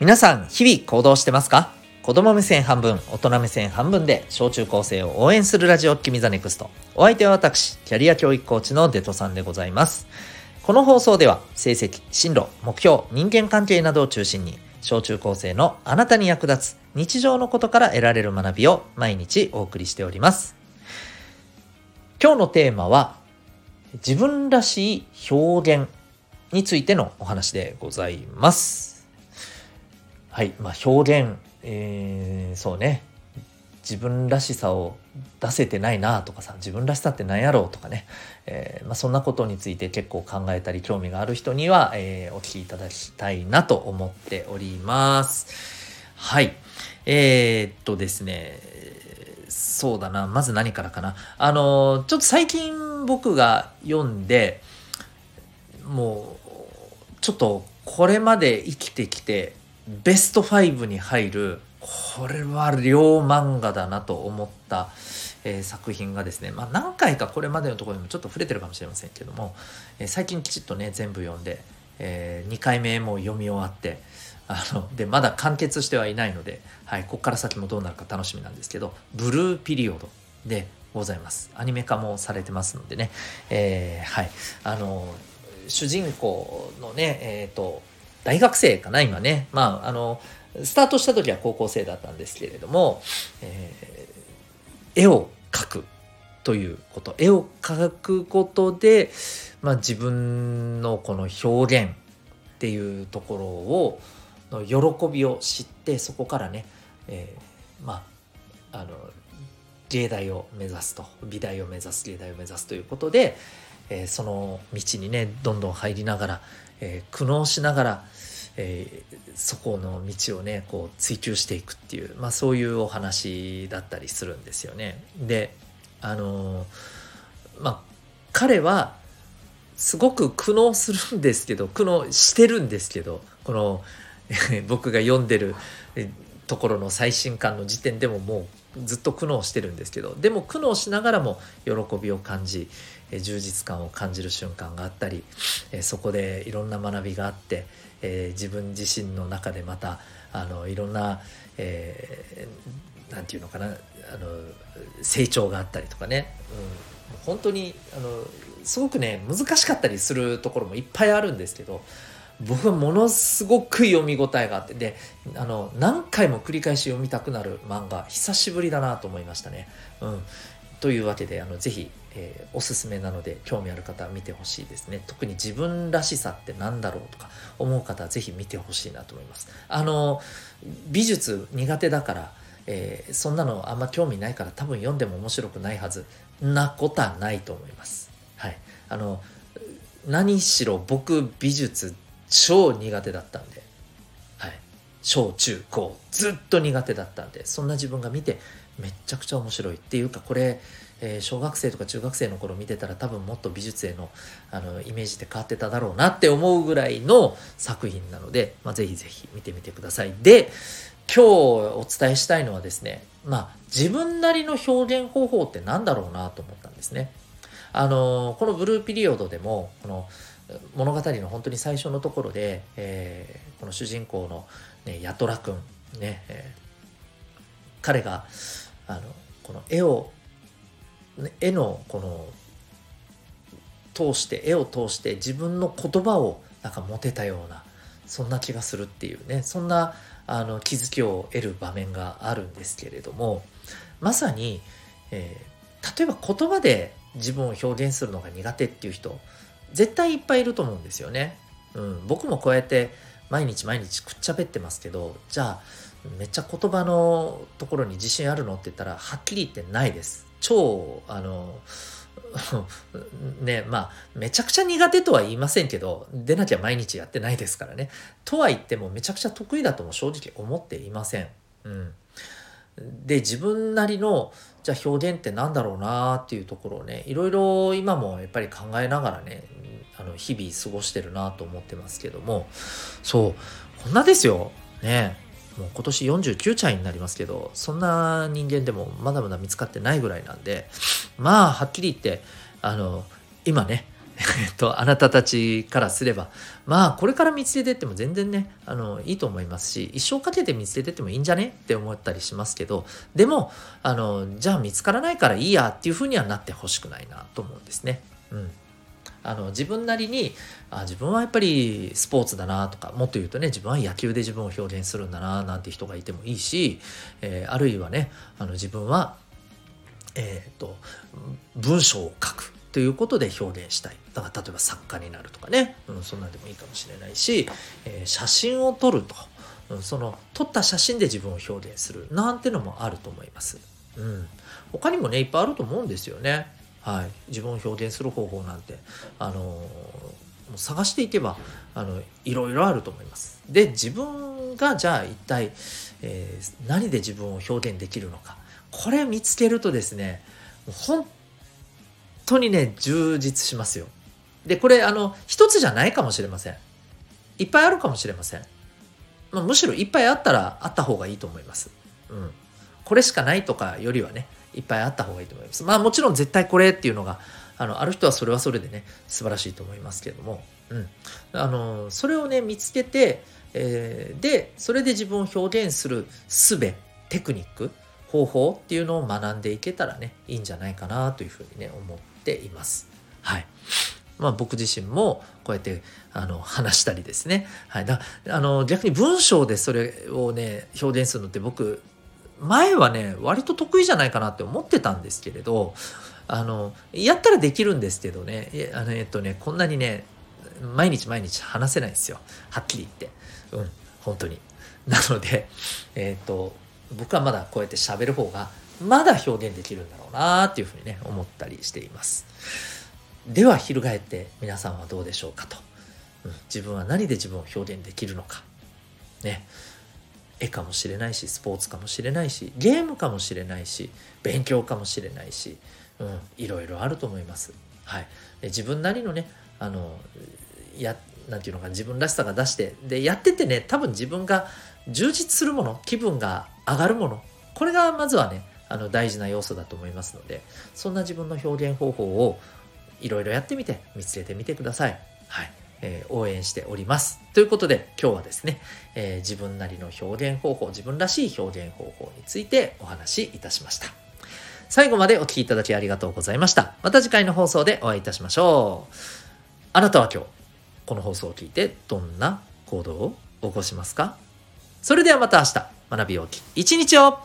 皆さん、日々行動してますか？子供目線半分、大人目線半分で小中高生を応援するラジオ、君ザネクスト。お相手は私、キャリア教育コーチのデトさんでございます。この放送では、成績、進路、目標、人間関係などを中心に、小中高生のあなたに役立つ日常のことから得られる学びを毎日お送りしております。今日のテーマは、自分らしい表現についてのお話でございます。はい、まあ、表現、えー、そうね、自分らしさを出せてないなとかさ自分らしさって何やろうとかね、えー、まあ、そんなことについて結構考えたり興味がある人には、えー、お聞きいただきたいなと思っております。はい。えー、っとですね、そうだな、まず何からかな。あの、ちょっと最近僕が読んで、もう、ちょっとこれまで生きてきて、ベスト5に入る、これは両漫画だなと思った、えー、作品がですね、まあ、何回かこれまでのところにもちょっと触れてるかもしれませんけども、えー、最近きちっとね全部読んで、えー、2回目も読み終わってあのでまだ完結してはいないので、はい、ここから先もどうなるか楽しみなんですけど「ブルーピリオド」でございます。アニメ化もされてますのでね、え、はい。あの主人公のねえっ、と大学生かな今ね。まああのスタートした時は高校生だったんですけれども、えー、絵を描くということ。絵を描くことで、まあ、自分のこの表現っていうところをの喜びを知ってそこからね、えー、まああの芸大を目指すと美大を目指す芸大を目指すということで、えー、その道にねどんどん入りながら、えー、苦悩しながら、えー、そこの道をねこう追求していくっていう、まあ、そういうお話だったりするんですよね。であのまあ彼はすごく苦悩するんですけど苦悩してるんですけどこの 僕が読んでるところの最新刊の時点でももうずっと苦悩してるんですけどでも苦悩しながらも喜びを感じ充実感を感じる瞬間があったりそこでいろんな学びがあって、自分自身の中でまたあのいろんな、えー、ていうのかなあの成長があったりとかね、うん、本当にあのすごくね難しかったりするところもいっぱいあるんですけど僕はものすごく読み応えがあって。であの何回も繰り返し読みたくなる漫画久しぶりだなと思いましたね。うん、というわけであのぜひえー、おすすめなので興味ある方は見てほしいですね。特に自分らしさって何だろうとか思う方はぜひ見てほしいなと思います。あの美術苦手だからえー、そんなのあんま興味ないから多分読んでも面白くないはず。なことはないと思います。はい。あの何しろ僕美術超苦手だったんではい小中高ずっと苦手だったんでそんな自分が見てめっちゃくちゃ面白いっていうかこれえー、小学生とか中学生の頃見てたら多分もっと美術へのあのイメージって変わってただろうなって思うぐらいの作品なので、まあ、ぜひぜひ見てみてください。で今日お伝えしたいのはですね、まあ、自分なりの表現方法って何だろうなと思ったんですね。あのこのブルーピリオドでもこの物語の本当に最初のところで、えー、この主人公の、ね、ヤトラ君ね、えー、彼があのこの絵を絵のこの通して絵を通して自分の言葉をなんか持てたようなそんな気がするっていうねそんなあの気づきを得る場面があるんですけれどもまさに、えー、例えば言葉で自分を表現するのが苦手っていう人絶対いっぱいいると思うんですよね。うん、僕もこうやって毎日毎日くっちゃべってますけどじゃあめっちゃ言葉のところに自信あるのって言ったらはっきり言ってないです。超あの ねまあめちゃくちゃ苦手とは言いませんけど出なきゃ毎日やってないですからねとは言ってもめちゃくちゃ得意だとも正直思っていません。うん、で自分なりのじゃあ表現って何だろうなっていうところをねいろいろ今もやっぱり考えながらねあの日々過ごしてるなと思ってますけども。そう。こんなですよ。ね。もう今年49歳になりますけどそんな人間でもまだまだ見つかってないぐらいなんで。まあはっきり言ってあの今ね えっと、あなたたちからすれば、まあ、これから見つけてっても全然ね、あの、いいと思いますし、一生かけて見つけてってもいいんじゃね？って思ったりしますけど、でも、あの、じゃあ見つからないからいいやっていうふうにはなってほしくないなと思うんですね。うん。あの自分なりにあ自分はやっぱりスポーツだなとかもっと言うとね自分は野球で自分を表現するんだななんて人がいてもいいし、えー、あるいはねあの自分は、えーと文章を書くということで表現したいだから例えば作家になるとかね、うん、そんなんでもいいかもしれないし、えー、写真を撮ると、うん、その撮った写真で自分を表現するなんてのもあると思います。うん、他にもねいっぱいあると思うんですよね。はい、自分を表現する方法なんて、あのー、探していけばあのいろいろあると思います。で自分がじゃあ一体、えー、何で自分を表現できるのかこれ見つけるとですね本当にね充実しますよ。でこれあの一つじゃないかもしれません。いっぱいあるかもしれません。まあ、むしろいっぱいあったらあった方がいいと思います。うん。これしかないとかよりはねいっぱいあった方がいいと思います。まあもちろん絶対これっていうのが、あの、ある人はそれはそれでね、素晴らしいと思いますけれども、うん。あの、それをね、見つけて、えー、で、それで自分を表現する術、テクニック、方法っていうのを学んでいけたらね、いいんじゃないかなというふうにね、思っています。はい。まあ僕自身もこうやってあの話したりですね。はい。だあの逆に文章でそれをね、表現するのって僕前はね割と得意じゃないかなって思ってたんですけれどあのやったらできるんですけどね。あのえっとねこんなにね毎日毎日話せないんですよ。はっきり言って。うん本当に。なのでえっ、と僕はまだこうやって喋る方がまだ表現できるんだろうなっていうふうにね思ったりしています。では翻って皆さんはどうでしょうかと、うん、自分は何で自分を表現できるのか。ね。絵かもしれないしスポーツかもしれないしゲームかもしれないし勉強かもしれないし、うん、いろいろあると思います。はい、で自分なりのねあのやなんていうのか自分らしさが出してでやっててね多分自分が充実するもの気分が上がるものこれがまずはねあの大事な要素だと思いますのでそんな自分の表現方法をいろいろやってみて見つけてみてください。はいえー、応援しております。ということで今日はですね、えー、自分なりの表現方法、自分らしい表現方法についてお話しいたしました。最後までお聴きいただきありがとうございました。また次回の放送でお会いいたしましょう。あなたは今日、この放送を聞いてどんな行動を起こしますか？それではまた明日、学びようき一日を